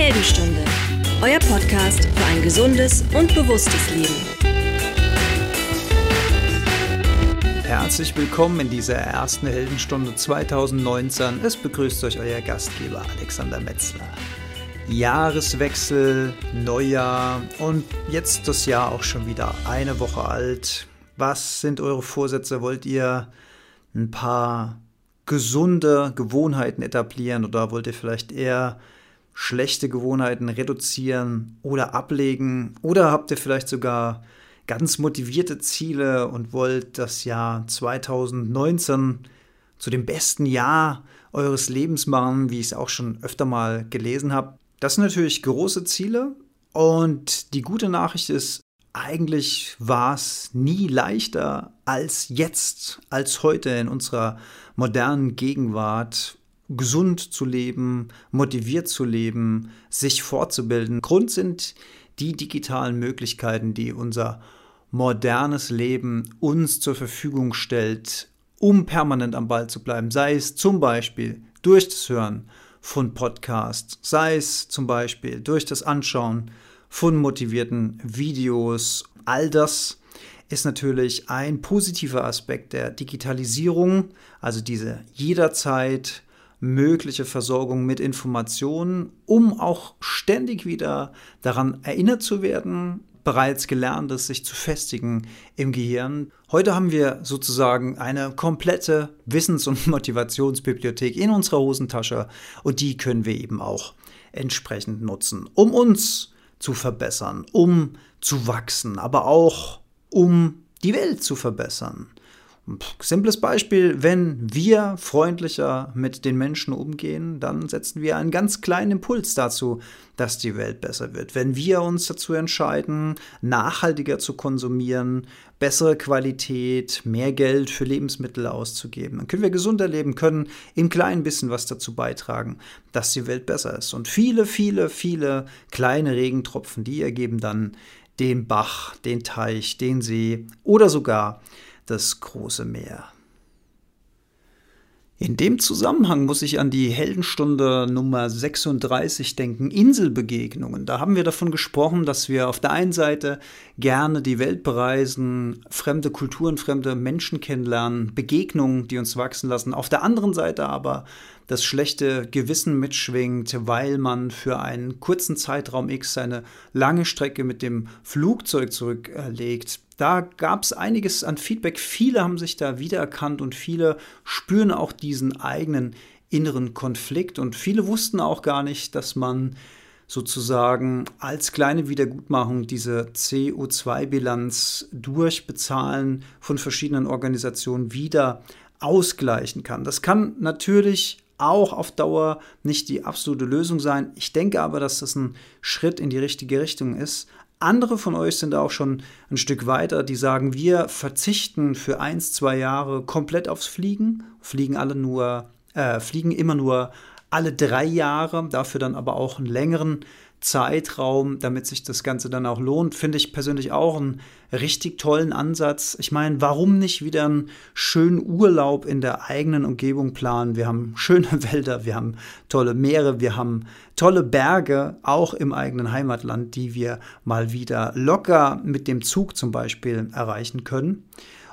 Heldenstunde, euer Podcast für ein gesundes und bewusstes Leben. Herzlich willkommen in dieser ersten Heldenstunde 2019. Es begrüßt euch euer Gastgeber Alexander Metzler. Jahreswechsel, Neujahr und jetzt das Jahr auch schon wieder eine Woche alt. Was sind eure Vorsätze? Wollt ihr ein paar gesunde Gewohnheiten etablieren oder wollt ihr vielleicht eher schlechte Gewohnheiten reduzieren oder ablegen? Oder habt ihr vielleicht sogar ganz motivierte Ziele und wollt das Jahr 2019 zu dem besten Jahr eures Lebens machen, wie ich es auch schon öfter mal gelesen habe? Das sind natürlich große Ziele und die gute Nachricht ist, eigentlich war es nie leichter als jetzt, als heute in unserer modernen Gegenwart gesund zu leben, motiviert zu leben, sich fortzubilden. Grund sind die digitalen Möglichkeiten, die unser modernes Leben uns zur Verfügung stellt, um permanent am Ball zu bleiben. Sei es zum Beispiel durch das Hören von Podcasts, sei es zum Beispiel durch das Anschauen von motivierten Videos. All das ist natürlich ein positiver Aspekt der Digitalisierung, also diese jederzeit mögliche Versorgung mit Informationen, um auch ständig wieder daran erinnert zu werden, bereits Gelerntes sich zu festigen im Gehirn. Heute haben wir sozusagen eine komplette Wissens- und Motivationsbibliothek in unserer Hosentasche und die können wir eben auch entsprechend nutzen, um uns zu verbessern, um zu wachsen, aber auch um die Welt zu verbessern. Simples Beispiel, wenn wir freundlicher mit den Menschen umgehen, dann setzen wir einen ganz kleinen Impuls dazu, dass die Welt besser wird. Wenn wir uns dazu entscheiden, nachhaltiger zu konsumieren, bessere Qualität, mehr Geld für Lebensmittel auszugeben, dann können wir gesunder leben, können im kleinen bisschen was dazu beitragen, dass die Welt besser ist. Und viele, viele, viele kleine Regentropfen, die ergeben dann den Bach, den Teich, den See oder sogar das große Meer. In dem Zusammenhang muss ich an die Heldenstunde Nummer 36 denken, Inselbegegnungen. Da haben wir davon gesprochen, dass wir auf der einen Seite gerne die Welt bereisen, fremde Kulturen, fremde Menschen kennenlernen, Begegnungen, die uns wachsen lassen. Auf der anderen Seite aber das schlechte Gewissen mitschwingt, weil man für einen kurzen Zeitraum X eine lange Strecke mit dem Flugzeug zurücklegt. Da gab es einiges an Feedback. Viele haben sich da wiedererkannt und viele spüren auch diesen eigenen inneren Konflikt und viele wussten auch gar nicht, dass man sozusagen als kleine Wiedergutmachung diese CO2-Bilanz durch Bezahlen von verschiedenen Organisationen wieder ausgleichen kann. Das kann natürlich auch auf Dauer nicht die absolute Lösung sein. Ich denke aber, dass das ein Schritt in die richtige Richtung ist. Andere von euch sind auch schon ein Stück weiter, die sagen, wir verzichten für eins, zwei Jahre komplett aufs Fliegen, fliegen alle nur, äh, fliegen immer nur alle drei Jahre, dafür dann aber auch einen längeren Zeitraum, damit sich das Ganze dann auch lohnt, finde ich persönlich auch einen richtig tollen Ansatz. Ich meine, warum nicht wieder einen schönen Urlaub in der eigenen Umgebung planen? Wir haben schöne Wälder, wir haben tolle Meere, wir haben tolle Berge, auch im eigenen Heimatland, die wir mal wieder locker mit dem Zug zum Beispiel erreichen können.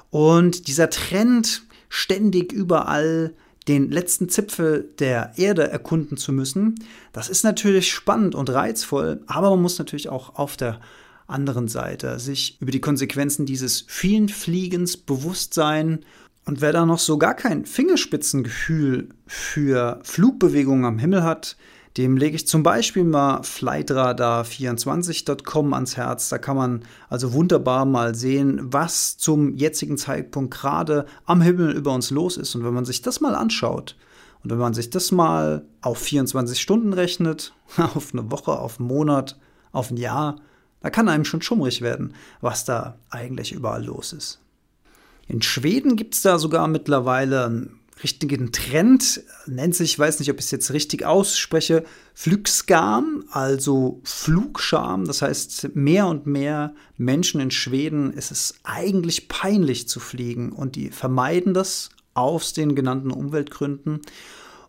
Und dieser Trend, ständig überall den letzten Zipfel der Erde erkunden zu müssen, das ist natürlich spannend und reizvoll, aber man muss natürlich auch auf der anderen Seite sich über die Konsequenzen dieses vielen Fliegens bewusst sein. Und wer da noch so gar kein Fingerspitzengefühl für Flugbewegungen am Himmel hat, dem lege ich zum Beispiel mal flightradar24.com ans Herz. Da kann man also wunderbar mal sehen, was zum jetzigen Zeitpunkt gerade am Himmel über uns los ist. Und wenn man sich das mal anschaut und wenn man sich das mal auf 24 Stunden rechnet, auf eine Woche, auf einen Monat, auf ein Jahr, da kann einem schon schummrig werden, was da eigentlich überall los ist. In Schweden gibt es da sogar mittlerweile einen richtigen Trend, nennt sich, ich weiß nicht, ob ich es jetzt richtig ausspreche, Flugskam, also Flugscham. Das heißt, mehr und mehr Menschen in Schweden ist es eigentlich peinlich zu fliegen und die vermeiden das aus den genannten Umweltgründen.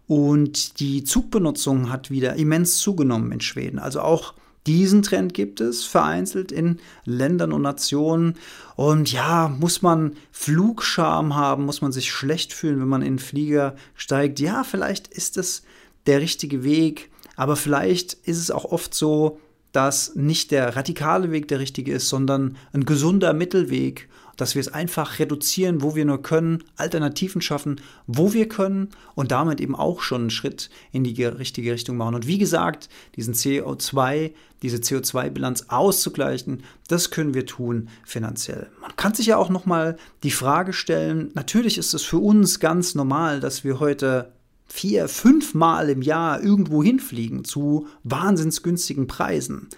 Und die Zugbenutzung hat wieder immens zugenommen in Schweden. Also auch diesen Trend gibt es vereinzelt in Ländern und Nationen. Und ja, muss man Flugscham haben, muss man sich schlecht fühlen, wenn man in den Flieger steigt. Ja, vielleicht ist es der richtige Weg, aber vielleicht ist es auch oft so, dass nicht der radikale Weg der richtige ist, sondern ein gesunder Mittelweg dass wir es einfach reduzieren, wo wir nur können, Alternativen schaffen, wo wir können und damit eben auch schon einen Schritt in die richtige Richtung machen. Und wie gesagt, diesen CO2, diese CO2-Bilanz auszugleichen, das können wir tun finanziell. Man kann sich ja auch noch mal die Frage stellen, natürlich ist es für uns ganz normal, dass wir heute vier, fünf Mal im Jahr irgendwo hinfliegen zu wahnsinnsgünstigen Preisen.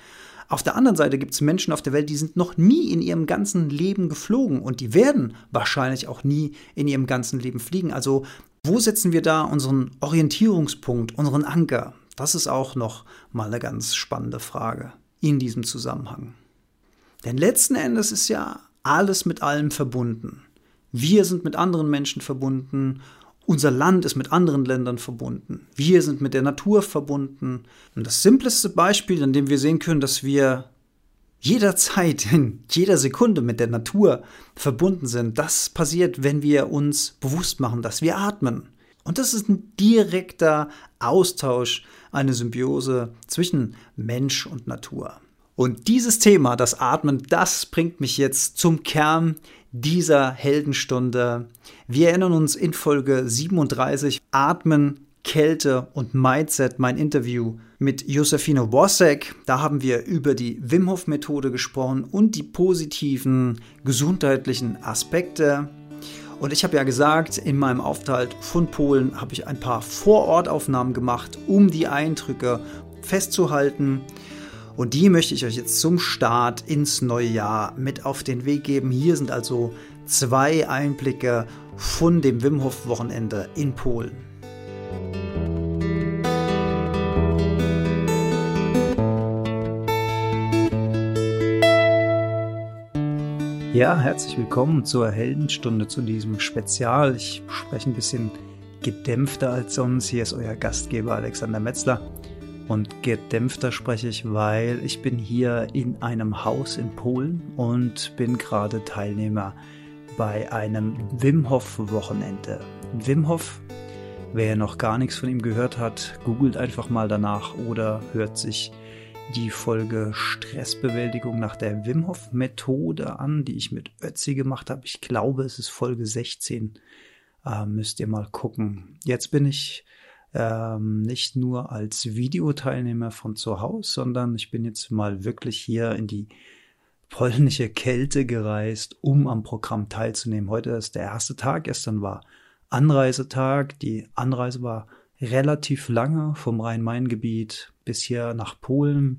Auf der anderen Seite gibt es Menschen auf der Welt, die sind noch nie in ihrem ganzen Leben geflogen und die werden wahrscheinlich auch nie in ihrem ganzen Leben fliegen. Also wo setzen wir da unseren Orientierungspunkt, unseren Anker? Das ist auch noch mal eine ganz spannende Frage in diesem Zusammenhang. Denn letzten Endes ist ja alles mit allem verbunden. Wir sind mit anderen Menschen verbunden unser Land ist mit anderen Ländern verbunden. Wir sind mit der Natur verbunden. Und das simpleste Beispiel, an dem wir sehen können, dass wir jederzeit, in jeder Sekunde mit der Natur verbunden sind, das passiert, wenn wir uns bewusst machen, dass wir atmen. Und das ist ein direkter Austausch, eine Symbiose zwischen Mensch und Natur. Und dieses Thema, das Atmen, das bringt mich jetzt zum Kern dieser Heldenstunde. Wir erinnern uns in Folge 37 Atmen, Kälte und Mindset, mein Interview mit Josefine Wosek. Da haben wir über die Wim Hof Methode gesprochen und die positiven gesundheitlichen Aspekte. Und ich habe ja gesagt, in meinem Aufenthalt von Polen habe ich ein paar Vorortaufnahmen gemacht, um die Eindrücke festzuhalten. Und die möchte ich euch jetzt zum Start ins neue Jahr mit auf den Weg geben. Hier sind also zwei Einblicke von dem Wim Hof Wochenende in Polen. Ja, herzlich willkommen zur Heldenstunde, zu diesem Spezial. Ich spreche ein bisschen gedämpfter als sonst. Hier ist euer Gastgeber Alexander Metzler. Und gedämpfter spreche ich, weil ich bin hier in einem Haus in Polen und bin gerade Teilnehmer bei einem Wim Hof Wochenende. Wim Hof, wer noch gar nichts von ihm gehört hat, googelt einfach mal danach oder hört sich die Folge Stressbewältigung nach der Wim Hof Methode an, die ich mit Ötzi gemacht habe. Ich glaube, es ist Folge 16. Äh, müsst ihr mal gucken. Jetzt bin ich ähm, nicht nur als Videoteilnehmer von zu Hause, sondern ich bin jetzt mal wirklich hier in die polnische Kälte gereist, um am Programm teilzunehmen. Heute ist der erste Tag, gestern war Anreisetag. Die Anreise war relativ lange vom Rhein-Main-Gebiet bis hier nach Polen.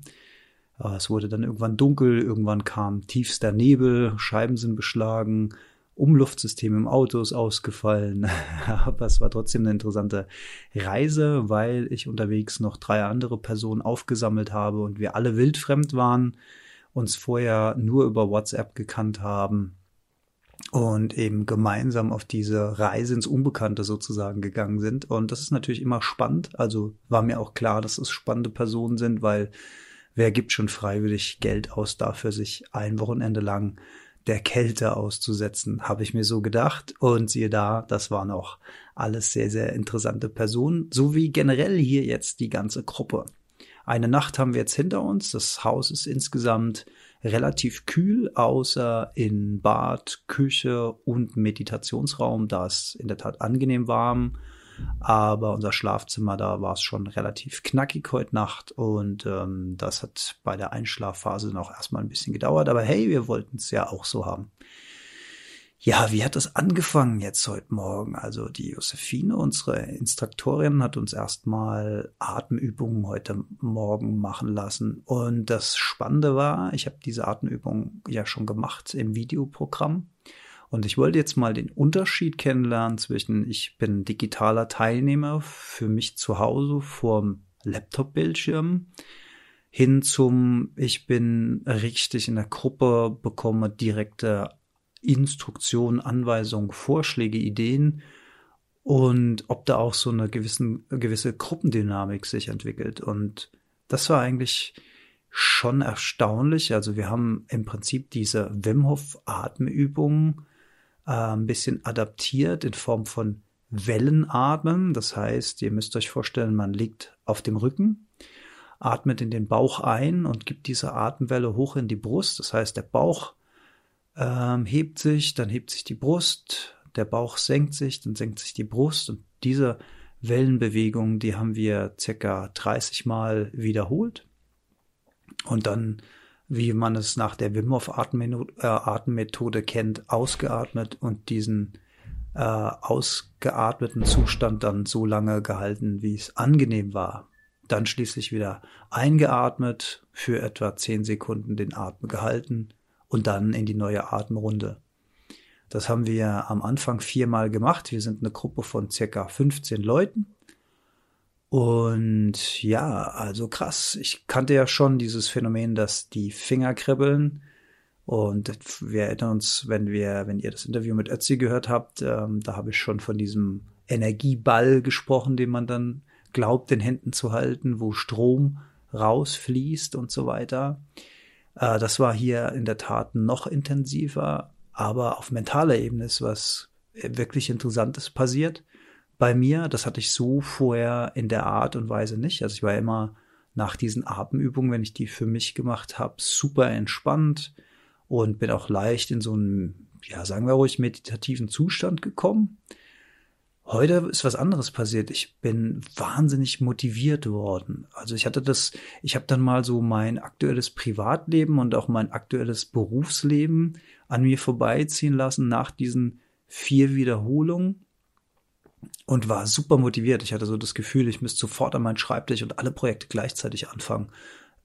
Äh, es wurde dann irgendwann dunkel, irgendwann kam tiefster Nebel, Scheiben sind beschlagen, Umluftsystem im Auto ist ausgefallen. Aber es war trotzdem eine interessante Reise, weil ich unterwegs noch drei andere Personen aufgesammelt habe und wir alle wildfremd waren, uns vorher nur über WhatsApp gekannt haben und eben gemeinsam auf diese Reise ins Unbekannte sozusagen gegangen sind. Und das ist natürlich immer spannend. Also war mir auch klar, dass es spannende Personen sind, weil wer gibt schon freiwillig Geld aus dafür, sich ein Wochenende lang der Kälte auszusetzen, habe ich mir so gedacht. Und siehe da, das waren auch alles sehr, sehr interessante Personen, so wie generell hier jetzt die ganze Gruppe. Eine Nacht haben wir jetzt hinter uns. Das Haus ist insgesamt relativ kühl, außer in Bad, Küche und Meditationsraum. Da ist in der Tat angenehm warm. Aber unser Schlafzimmer, da war es schon relativ knackig heute Nacht und ähm, das hat bei der Einschlafphase noch erstmal ein bisschen gedauert. Aber hey, wir wollten es ja auch so haben. Ja, wie hat das angefangen jetzt heute Morgen? Also die Josephine, unsere Instruktorin, hat uns erstmal Atemübungen heute Morgen machen lassen. Und das Spannende war, ich habe diese Atemübung ja schon gemacht im Videoprogramm. Und ich wollte jetzt mal den Unterschied kennenlernen zwischen, ich bin digitaler Teilnehmer für mich zu Hause vorm Laptop-Bildschirm hin zum, ich bin richtig in der Gruppe, bekomme direkte Instruktionen, Anweisungen, Vorschläge, Ideen und ob da auch so eine gewissen, gewisse Gruppendynamik sich entwickelt. Und das war eigentlich schon erstaunlich. Also wir haben im Prinzip diese Wim Hof Atemübungen äh, ein bisschen adaptiert in Form von Wellenatmen. Das heißt, ihr müsst euch vorstellen, man liegt auf dem Rücken, atmet in den Bauch ein und gibt diese Atemwelle hoch in die Brust. Das heißt, der Bauch ähm, hebt sich, dann hebt sich die Brust, der Bauch senkt sich, dann senkt sich die Brust und diese Wellenbewegung, die haben wir circa 30 Mal wiederholt. Und dann, wie man es nach der Wim Hof äh, Atemmethode kennt, ausgeatmet und diesen äh, ausgeatmeten Zustand dann so lange gehalten, wie es angenehm war. Dann schließlich wieder eingeatmet, für etwa 10 Sekunden den Atem gehalten und dann in die neue Atemrunde. Das haben wir am Anfang viermal gemacht. Wir sind eine Gruppe von circa 15 Leuten. Und ja, also krass. Ich kannte ja schon dieses Phänomen, dass die Finger kribbeln. Und wir erinnern uns, wenn wir, wenn ihr das Interview mit Ötzi gehört habt, ähm, da habe ich schon von diesem Energieball gesprochen, den man dann glaubt, in Händen zu halten, wo Strom rausfließt und so weiter. Äh, das war hier in der Tat noch intensiver, aber auf mentaler Ebene ist was wirklich Interessantes passiert bei mir. Das hatte ich so vorher in der Art und Weise nicht. Also ich war immer nach diesen Atemübungen, wenn ich die für mich gemacht habe, super entspannt und bin auch leicht in so einen, ja, sagen wir ruhig, meditativen Zustand gekommen. Heute ist was anderes passiert. Ich bin wahnsinnig motiviert worden. Also ich hatte das, ich habe dann mal so mein aktuelles Privatleben und auch mein aktuelles Berufsleben an mir vorbeiziehen lassen nach diesen vier Wiederholungen und war super motiviert. Ich hatte so das Gefühl, ich müsste sofort an meinen Schreibtisch und alle Projekte gleichzeitig anfangen.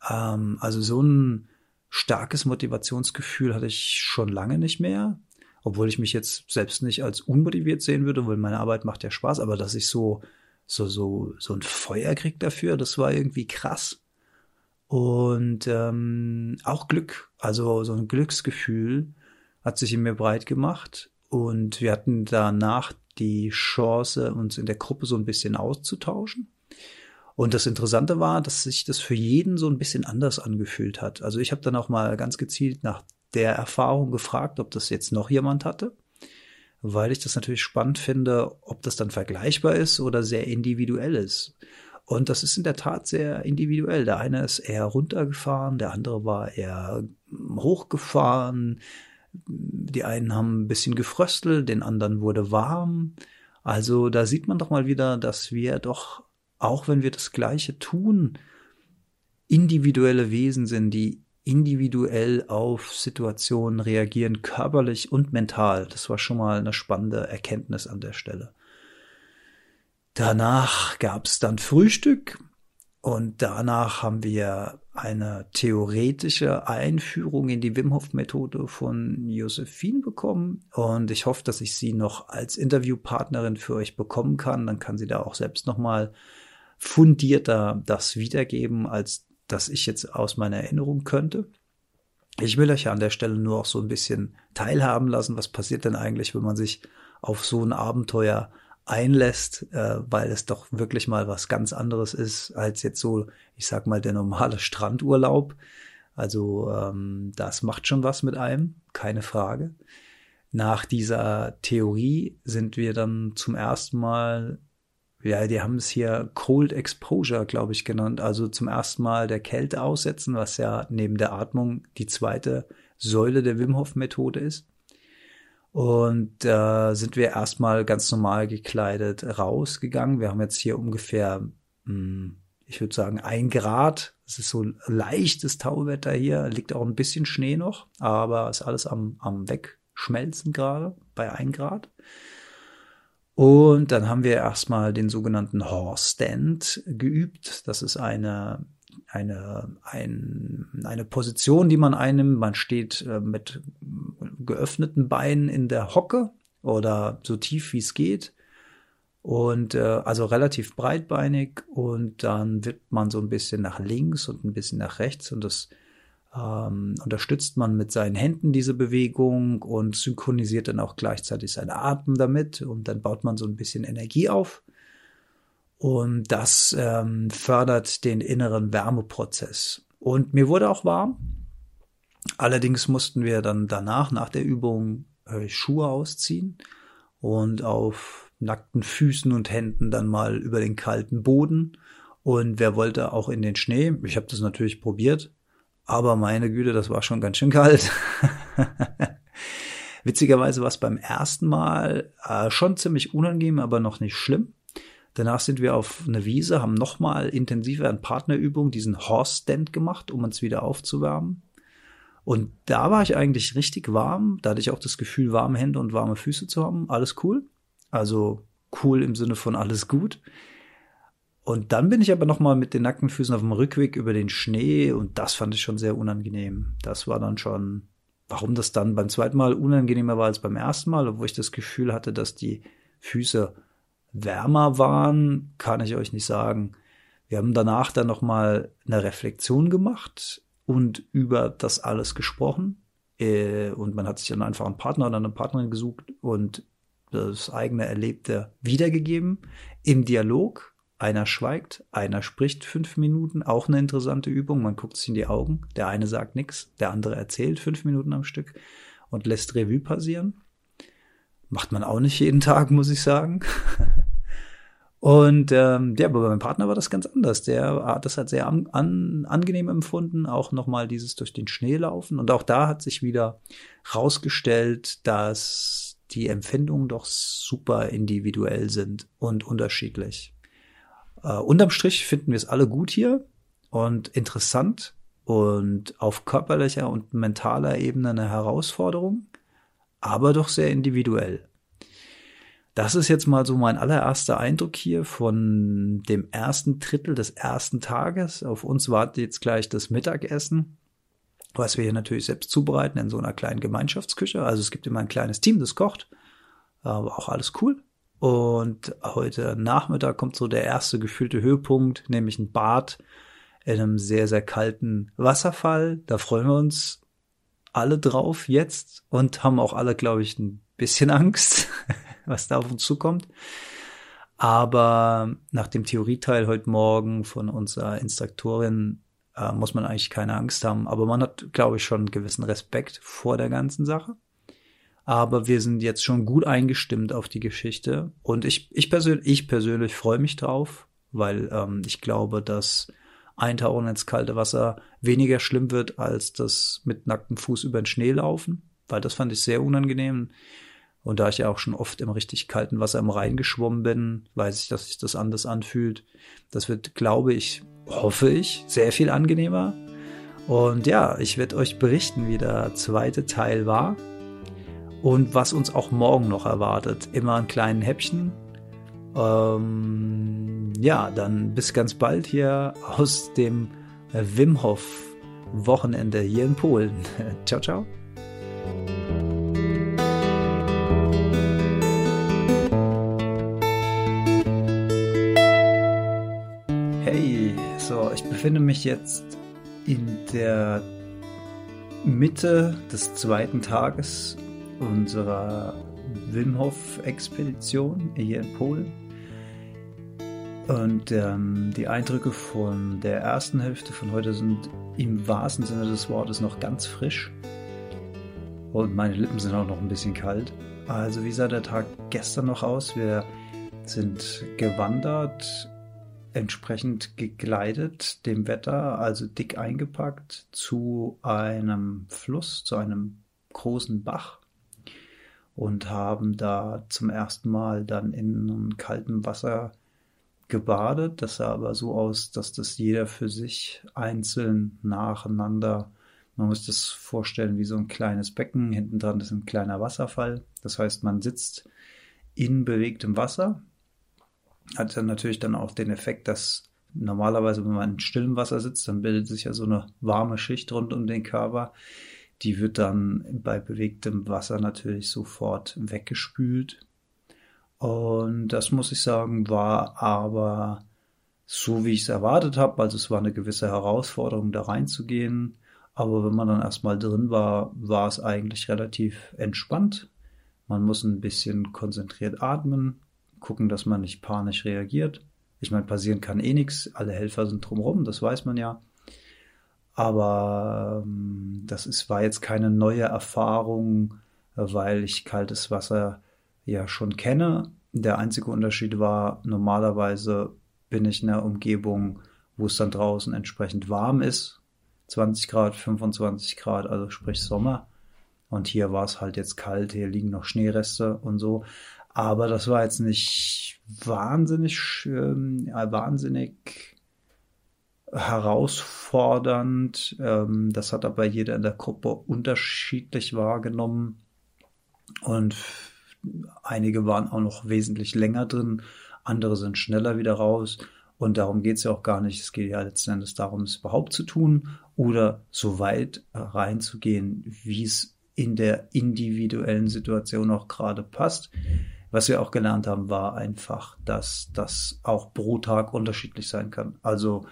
Ähm, also so ein starkes Motivationsgefühl hatte ich schon lange nicht mehr, obwohl ich mich jetzt selbst nicht als unmotiviert sehen würde, weil meine Arbeit macht ja Spaß, aber dass ich so so so so ein Feuer krieg dafür, das war irgendwie krass. Und ähm, auch Glück, also so ein Glücksgefühl hat sich in mir breit gemacht und wir hatten danach die Chance, uns in der Gruppe so ein bisschen auszutauschen. Und das Interessante war, dass sich das für jeden so ein bisschen anders angefühlt hat. Also ich habe dann auch mal ganz gezielt nach der Erfahrung gefragt, ob das jetzt noch jemand hatte, weil ich das natürlich spannend finde, ob das dann vergleichbar ist oder sehr individuell ist. Und das ist in der Tat sehr individuell. Der eine ist eher runtergefahren, der andere war eher hochgefahren. Die einen haben ein bisschen gefröstelt, den anderen wurde warm. Also da sieht man doch mal wieder, dass wir doch auch wenn wir das Gleiche tun, individuelle Wesen sind, die individuell auf Situationen reagieren, körperlich und mental. Das war schon mal eine spannende Erkenntnis an der Stelle. Danach gab es dann Frühstück und danach haben wir eine theoretische Einführung in die Wim Hof Methode von Josephine bekommen und ich hoffe, dass ich sie noch als Interviewpartnerin für euch bekommen kann. Dann kann sie da auch selbst noch mal fundierter das wiedergeben, als dass ich jetzt aus meiner Erinnerung könnte. Ich will euch ja an der Stelle nur auch so ein bisschen teilhaben lassen, was passiert denn eigentlich, wenn man sich auf so ein Abenteuer einlässt, äh, weil es doch wirklich mal was ganz anderes ist als jetzt so, ich sag mal, der normale Strandurlaub. Also ähm, das macht schon was mit einem, keine Frage. Nach dieser Theorie sind wir dann zum ersten Mal ja, die haben es hier Cold Exposure, glaube ich, genannt. Also zum ersten Mal der Kälte aussetzen, was ja neben der Atmung die zweite Säule der Wim Hof Methode ist. Und äh, sind wir erstmal ganz normal gekleidet rausgegangen. Wir haben jetzt hier ungefähr, hm, ich würde sagen, ein Grad. Es ist so leichtes Tauwetter hier, liegt auch ein bisschen Schnee noch, aber ist alles am, am Wegschmelzen gerade bei ein Grad. Und dann haben wir erstmal den sogenannten Horse Stand geübt. Das ist eine, eine, ein, eine Position, die man einnimmt. Man steht äh, mit geöffneten Beinen in der Hocke oder so tief wie es geht. Und äh, also relativ breitbeinig und dann wippt man so ein bisschen nach links und ein bisschen nach rechts und das ähm, unterstützt man mit seinen Händen diese Bewegung und synchronisiert dann auch gleichzeitig seinen Atem damit und dann baut man so ein bisschen Energie auf. Und das ähm, fördert den inneren Wärmeprozess. Und mir wurde auch warm. Allerdings mussten wir dann danach, nach der Übung, äh, Schuhe ausziehen und auf nackten Füßen und Händen dann mal über den kalten Boden. Und wer wollte auch in den Schnee? Ich habe das natürlich probiert, aber meine Güte, das war schon ganz schön kalt. Witzigerweise war es beim ersten Mal äh, schon ziemlich unangenehm, aber noch nicht schlimm. Danach sind wir auf eine Wiese, haben nochmal intensiver in Partnerübung diesen Horse Stand gemacht, um uns wieder aufzuwärmen. Und da war ich eigentlich richtig warm. Da hatte ich auch das Gefühl, warme Hände und warme Füße zu haben. Alles cool. Also cool im Sinne von alles gut. Und dann bin ich aber noch mal mit den nackten Füßen auf dem Rückweg über den Schnee und das fand ich schon sehr unangenehm. Das war dann schon, warum das dann beim zweiten Mal unangenehmer war als beim ersten Mal, obwohl ich das Gefühl hatte, dass die Füße wärmer waren, kann ich euch nicht sagen. Wir haben danach dann noch mal eine Reflexion gemacht und über das alles gesprochen. Äh, und man hat sich dann einfach einen Partner oder eine Partnerin gesucht und das eigene Erlebte wiedergegeben im Dialog. Einer schweigt, einer spricht fünf Minuten, auch eine interessante Übung. Man guckt sich in die Augen. Der eine sagt nichts, der andere erzählt fünf Minuten am Stück und lässt Revue passieren. Macht man auch nicht jeden Tag, muss ich sagen. Und ähm, ja, aber bei meinem Partner war das ganz anders. Der hat das halt sehr an, an, angenehm empfunden, auch nochmal dieses durch den Schnee laufen. Und auch da hat sich wieder rausgestellt, dass die Empfindungen doch super individuell sind und unterschiedlich. Äh, unterm Strich finden wir es alle gut hier und interessant und auf körperlicher und mentaler Ebene eine Herausforderung, aber doch sehr individuell. Das ist jetzt mal so mein allererster Eindruck hier von dem ersten Drittel des ersten Tages. Auf uns wartet jetzt gleich das Mittagessen, was wir hier natürlich selbst zubereiten in so einer kleinen Gemeinschaftsküche. Also es gibt immer ein kleines Team, das kocht. Aber auch alles cool. Und heute Nachmittag kommt so der erste gefühlte Höhepunkt, nämlich ein Bad in einem sehr, sehr kalten Wasserfall. Da freuen wir uns alle drauf jetzt und haben auch alle, glaube ich, ein bisschen Angst. was da auf uns zukommt. Aber nach dem Theorieteil heute Morgen von unserer Instruktorin äh, muss man eigentlich keine Angst haben. Aber man hat, glaube ich, schon einen gewissen Respekt vor der ganzen Sache. Aber wir sind jetzt schon gut eingestimmt auf die Geschichte. Und ich, ich, persönlich, ich persönlich freue mich drauf, weil ähm, ich glaube, dass Eintauchen ins kalte Wasser weniger schlimm wird als das mit nacktem Fuß über den Schnee laufen, weil das fand ich sehr unangenehm. Und da ich ja auch schon oft im richtig kalten Wasser im Rhein geschwommen bin, weiß ich, dass sich das anders anfühlt. Das wird, glaube ich, hoffe ich, sehr viel angenehmer. Und ja, ich werde euch berichten, wie der zweite Teil war und was uns auch morgen noch erwartet. Immer ein kleinen Häppchen. Ähm, ja, dann bis ganz bald hier aus dem Wim Hof Wochenende hier in Polen. ciao, ciao. befinde mich jetzt in der Mitte des zweiten Tages unserer Wim Hof Expedition hier in Polen. Und ähm, die Eindrücke von der ersten Hälfte von heute sind im wahrsten Sinne des Wortes noch ganz frisch. Und meine Lippen sind auch noch ein bisschen kalt. Also wie sah der Tag gestern noch aus? Wir sind gewandert entsprechend gekleidet dem Wetter, also dick eingepackt, zu einem Fluss, zu einem großen Bach und haben da zum ersten Mal dann in kaltem Wasser gebadet. Das sah aber so aus, dass das jeder für sich einzeln nacheinander, man muss das vorstellen wie so ein kleines Becken, hinten dran ist ein kleiner Wasserfall. Das heißt, man sitzt in bewegtem Wasser, hat dann natürlich dann auch den Effekt, dass normalerweise, wenn man in stillem Wasser sitzt, dann bildet sich ja so eine warme Schicht rund um den Körper. Die wird dann bei bewegtem Wasser natürlich sofort weggespült. Und das muss ich sagen, war aber so, wie ich es erwartet habe. Also es war eine gewisse Herausforderung, da reinzugehen. Aber wenn man dann erstmal drin war, war es eigentlich relativ entspannt. Man muss ein bisschen konzentriert atmen, gucken, dass man nicht panisch reagiert. Ich meine, passieren kann eh nichts. Alle Helfer sind drumherum, das weiß man ja. Aber ähm, das ist, war jetzt keine neue Erfahrung, weil ich kaltes Wasser ja schon kenne. Der einzige Unterschied war, normalerweise bin ich in einer Umgebung, wo es dann draußen entsprechend warm ist. 20 Grad, 25 Grad, also sprich Sommer. Und hier war es halt jetzt kalt, hier liegen noch Schneereste und so. Aber das war jetzt nicht wahnsinnig, äh, wahnsinnig herausfordernd. Ähm, das hat aber jeder in der Gruppe unterschiedlich wahrgenommen. Und einige waren auch noch wesentlich länger drin, andere sind schneller wieder raus. Und darum geht es ja auch gar nicht. Es geht ja letzten Endes darum, es überhaupt zu tun oder so weit reinzugehen, wie es in der individuellen Situation auch gerade passt. Was wir auch gelernt haben, war einfach, dass das auch pro Tag unterschiedlich sein kann. Also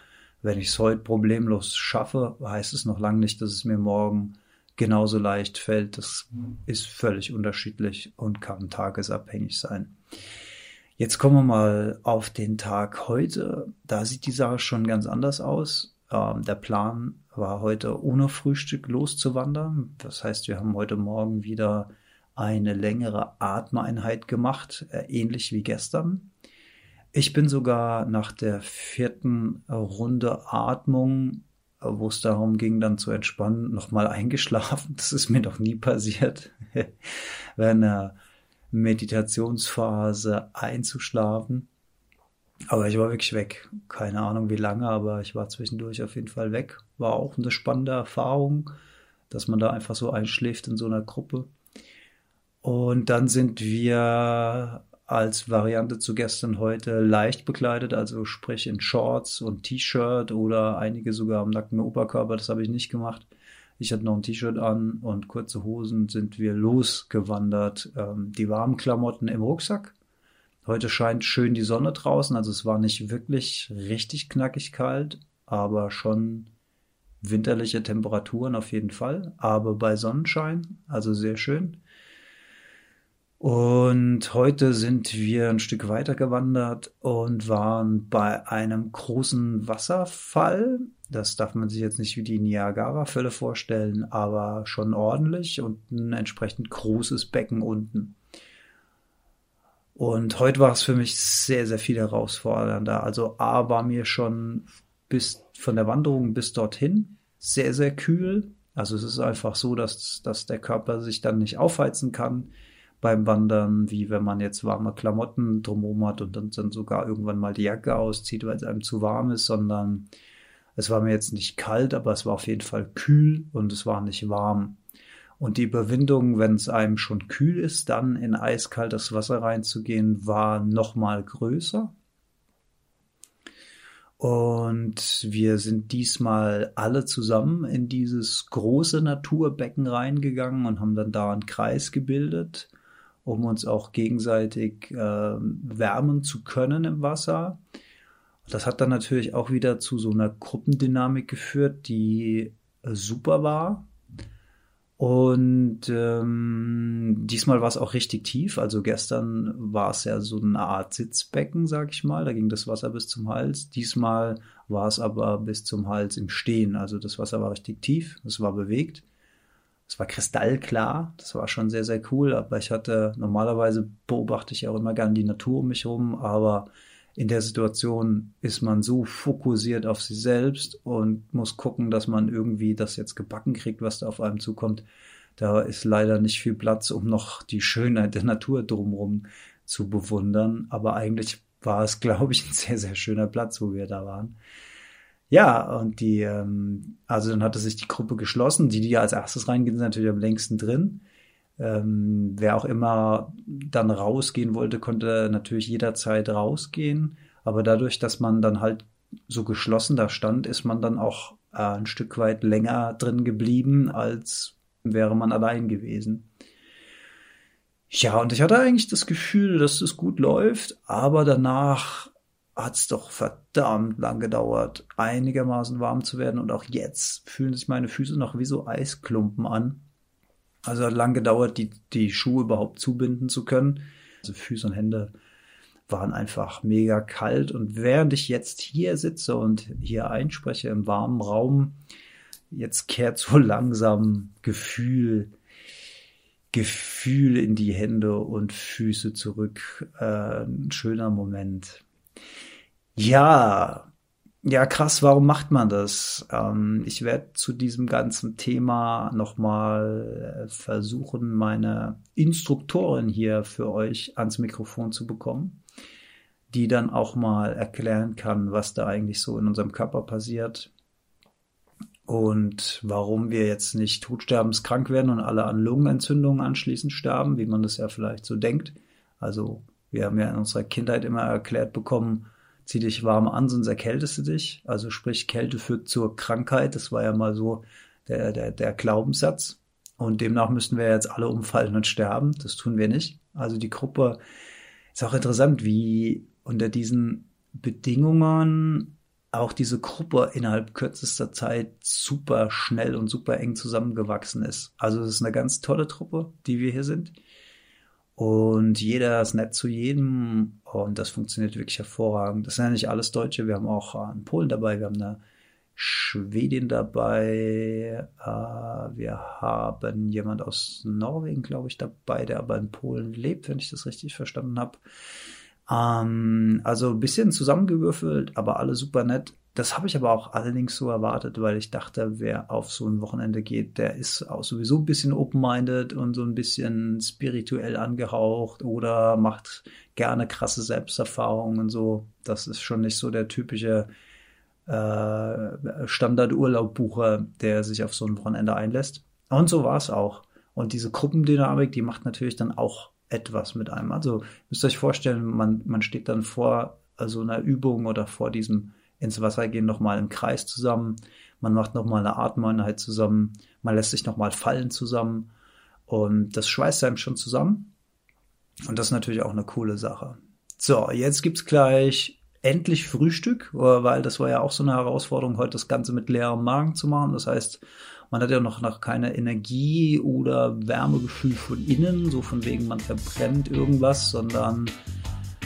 wenn ich es heute problemlos schaffe, heißt es noch lange nicht, dass es mir morgen genauso leicht fällt. Das ist völlig unterschiedlich und kann tagesabhängig sein. Jetzt kommen wir mal auf den Tag heute. Da sieht die Sache schon ganz anders aus. Ähm, der Plan war heute ohne Frühstück loszuwandern. Das heißt, wir haben heute Morgen wieder eine längere Atmeinheit gemacht, äh, ähnlich wie gestern. Ich bin sogar nach der vierten Runde Atmung, wo es darum ging, dann zu entspannen, nochmal eingeschlafen. Das ist mir noch nie passiert, während einer Meditationsphase einzuschlafen. Aber ich war wirklich weg. Keine Ahnung wie lange, aber ich war zwischendurch auf jeden Fall weg. War auch eine spannende Erfahrung, dass man da einfach so einschläft in so einer Gruppe. Und dann sind wir als Variante zu gestern heute leicht bekleidet, also sprich in Shorts und T-Shirt oder einige sogar am nackten Oberkörper, das habe ich nicht gemacht. Ich hatte noch ein T-Shirt an und kurze Hosen sind wir losgewandert. Ähm, die warmen Klamotten im Rucksack. Heute scheint schön die Sonne draußen, also es war nicht wirklich richtig knackig kalt, aber schon winterliche Temperaturen auf jeden Fall. Aber bei Sonnenschein, also sehr schön. Und heute sind wir ein Stück weiter gewandert und waren bei einem großen Wasserfall. Das darf man sich jetzt nicht wie die Niagara-Fälle vorstellen, aber schon ordentlich und ein entsprechend großes Becken unten. Und heute war es für mich sehr, sehr viel herausfordernder. Also A war mir schon bis von der Wanderung bis dorthin sehr, sehr kühl. Also es ist einfach so, dass, dass der Körper sich dann nicht aufheizen kann beim Wandern, wie wenn man jetzt warme Klamotten drumherum hat und dann, dann sogar irgendwann mal die Jacke auszieht, weil es einem zu warm ist, sondern es war mir jetzt nicht kalt, aber es war auf jeden Fall kühl und es war nicht warm. Und die Überwindung, wenn es einem schon kühl ist, dann in eiskaltes Wasser reinzugehen, war noch mal größer. Und wir sind diesmal alle zusammen in dieses große Naturbecken reingegangen und haben dann da einen Kreis gebildet um uns auch gegenseitig äh, wärmen zu können im Wasser. Das hat dann natürlich auch wieder zu so einer Gruppendynamik geführt, die äh, super war. Und ähm, diesmal war es auch richtig tief. Also gestern war es ja so eine Art Sitzbecken, sag ich mal. Da ging das Wasser bis zum Hals. Diesmal war es aber bis zum Hals im Stehen. Also das Wasser war richtig tief. Es war bewegt. Es war kristallklar, das war schon sehr, sehr cool, aber ich hatte, normalerweise beobachte ich auch immer gern die Natur um mich herum, aber in der Situation ist man so fokussiert auf sich selbst und muss gucken, dass man irgendwie das jetzt gebacken kriegt, was da auf einem zukommt. Da ist leider nicht viel Platz, um noch die Schönheit der Natur drumherum zu bewundern. Aber eigentlich war es, glaube ich, ein sehr, sehr schöner Platz, wo wir da waren. Ja, und die, ähm, also dann hatte sich die Gruppe geschlossen. Die, die ja als erstes reingehen, sind natürlich am längsten drin. Ähm, wer auch immer dann rausgehen wollte, konnte natürlich jederzeit rausgehen. Aber dadurch, dass man dann halt so geschlossen da stand, ist man dann auch äh, ein Stück weit länger drin geblieben, als wäre man allein gewesen. Ja, und ich hatte eigentlich das Gefühl, dass es gut läuft, aber danach hat es doch verdammt lang gedauert, einigermaßen warm zu werden. Und auch jetzt fühlen sich meine Füße noch wie so Eisklumpen an. Also hat lang gedauert, die, die Schuhe überhaupt zubinden zu können. Also Füße und Hände waren einfach mega kalt. Und während ich jetzt hier sitze und hier einspreche im warmen Raum, jetzt kehrt so langsam Gefühl, Gefühl in die Hände und Füße zurück. Äh, ein schöner Moment. Ja, ja, krass, warum macht man das? Ähm, ich werde zu diesem ganzen Thema nochmal versuchen, meine Instruktorin hier für euch ans Mikrofon zu bekommen, die dann auch mal erklären kann, was da eigentlich so in unserem Körper passiert und warum wir jetzt nicht todsterbenskrank werden und alle an Lungenentzündungen anschließend sterben, wie man das ja vielleicht so denkt. Also wir haben ja in unserer Kindheit immer erklärt bekommen, zieh dich warm an, sonst erkältest du dich. Also sprich, Kälte führt zur Krankheit. Das war ja mal so der, der, der Glaubenssatz. Und demnach müssten wir jetzt alle umfallen und sterben. Das tun wir nicht. Also die Gruppe ist auch interessant, wie unter diesen Bedingungen auch diese Gruppe innerhalb kürzester Zeit super schnell und super eng zusammengewachsen ist. Also es ist eine ganz tolle Truppe, die wir hier sind. Und jeder ist nett zu jedem und das funktioniert wirklich hervorragend. Das sind ja nicht alles Deutsche, wir haben auch einen Polen dabei, wir haben eine Schwedin dabei, äh, wir haben jemand aus Norwegen, glaube ich, dabei, der aber in Polen lebt, wenn ich das richtig verstanden habe. Ähm, also ein bisschen zusammengewürfelt, aber alle super nett. Das habe ich aber auch allerdings so erwartet, weil ich dachte, wer auf so ein Wochenende geht, der ist auch sowieso ein bisschen open-minded und so ein bisschen spirituell angehaucht oder macht gerne krasse Selbsterfahrungen und so. Das ist schon nicht so der typische äh, Standardurlaubbucher, der sich auf so ein Wochenende einlässt. Und so war es auch. Und diese Gruppendynamik, die macht natürlich dann auch etwas mit einem. Also müsst ihr euch vorstellen, man, man steht dann vor also einer Übung oder vor diesem ins Wasser gehen nochmal im Kreis zusammen. Man macht nochmal eine Atmeinheit zusammen. Man lässt sich nochmal fallen zusammen. Und das schweißt einem schon zusammen. Und das ist natürlich auch eine coole Sache. So, jetzt gibt's gleich endlich Frühstück, weil das war ja auch so eine Herausforderung, heute das Ganze mit leerem Magen zu machen. Das heißt, man hat ja noch, noch keine Energie oder Wärmegefühl von innen, so von wegen man verbrennt irgendwas, sondern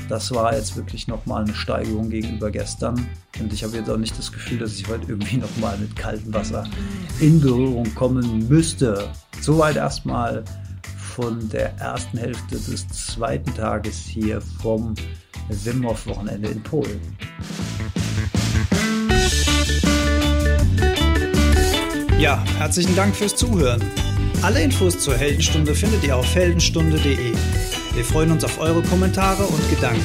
das war jetzt wirklich nochmal eine Steigerung gegenüber gestern. Und ich habe jetzt auch nicht das Gefühl, dass ich heute irgendwie nochmal mit kaltem Wasser in Berührung kommen müsste. Soweit erstmal von der ersten Hälfte des zweiten Tages hier vom Wim Wochenende in Polen. Ja, herzlichen Dank fürs Zuhören. Alle Infos zur Heldenstunde findet ihr auf heldenstunde.de. Wir freuen uns auf eure Kommentare und Gedanken.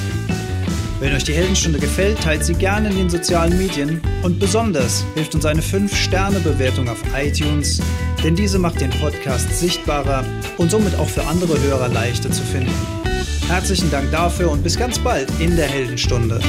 Wenn euch die Heldenstunde gefällt, teilt sie gerne in den sozialen Medien und besonders hilft uns eine 5-Sterne-Bewertung auf iTunes, denn diese macht den Podcast sichtbarer und somit auch für andere Hörer leichter zu finden. Herzlichen Dank dafür und bis ganz bald in der Heldenstunde.